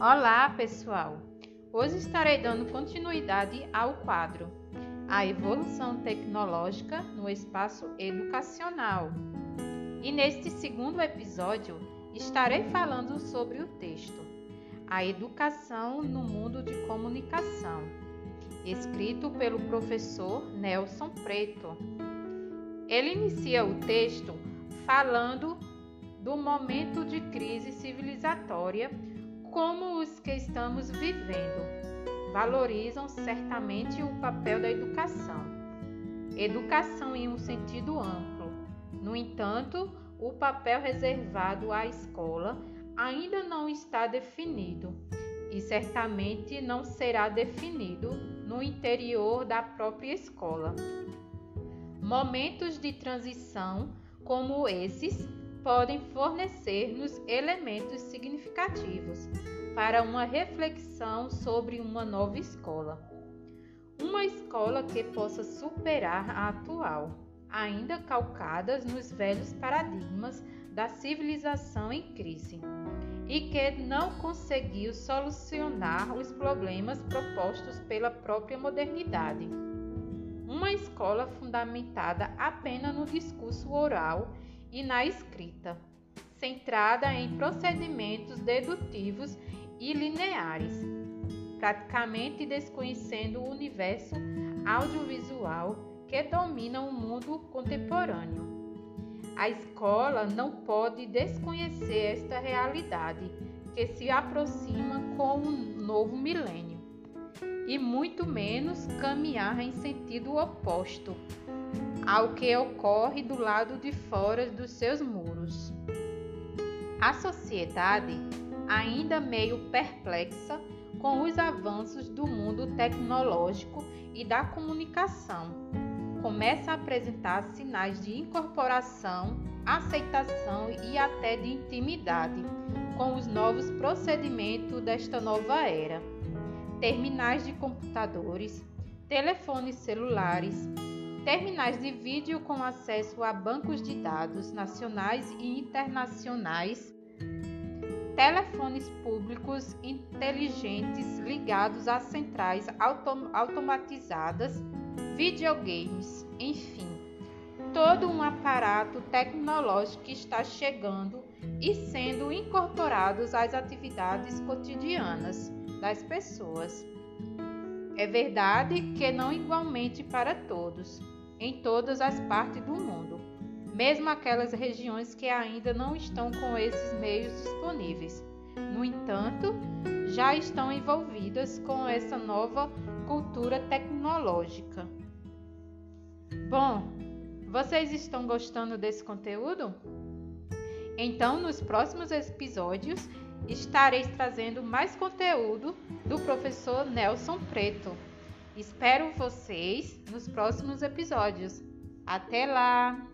Olá, pessoal! Hoje estarei dando continuidade ao quadro A Evolução Tecnológica no Espaço Educacional. E neste segundo episódio estarei falando sobre o texto A Educação no Mundo de Comunicação, escrito pelo professor Nelson Preto. Ele inicia o texto falando do momento de crise civilizatória como os que estamos vivendo valorizam certamente o papel da educação. Educação em um sentido amplo. No entanto, o papel reservado à escola ainda não está definido e certamente não será definido no interior da própria escola. Momentos de transição como esses podem fornecer-nos elementos significativos para uma reflexão sobre uma nova escola. Uma escola que possa superar a atual, ainda calcadas nos velhos paradigmas da civilização em crise, e que não conseguiu solucionar os problemas propostos pela própria modernidade. Uma escola fundamentada apenas no discurso oral e na escrita, centrada em procedimentos dedutivos e lineares, praticamente desconhecendo o universo audiovisual que domina o mundo contemporâneo. A escola não pode desconhecer esta realidade que se aproxima com o novo milênio, e muito menos caminhar em sentido oposto, ao que ocorre do lado de fora dos seus muros. A sociedade, ainda meio perplexa com os avanços do mundo tecnológico e da comunicação, começa a apresentar sinais de incorporação, aceitação e até de intimidade com os novos procedimentos desta nova era. Terminais de computadores, telefones celulares, terminais de vídeo com acesso a bancos de dados nacionais e internacionais, telefones públicos inteligentes ligados a centrais autom automatizadas, videogames, enfim, todo um aparato tecnológico que está chegando e sendo incorporados às atividades cotidianas das pessoas. É verdade que não igualmente para todos em todas as partes do mundo, mesmo aquelas regiões que ainda não estão com esses meios disponíveis. No entanto, já estão envolvidas com essa nova cultura tecnológica. Bom, vocês estão gostando desse conteúdo? Então, nos próximos episódios, estarei trazendo mais conteúdo do professor Nelson Preto. Espero vocês nos próximos episódios. Até lá!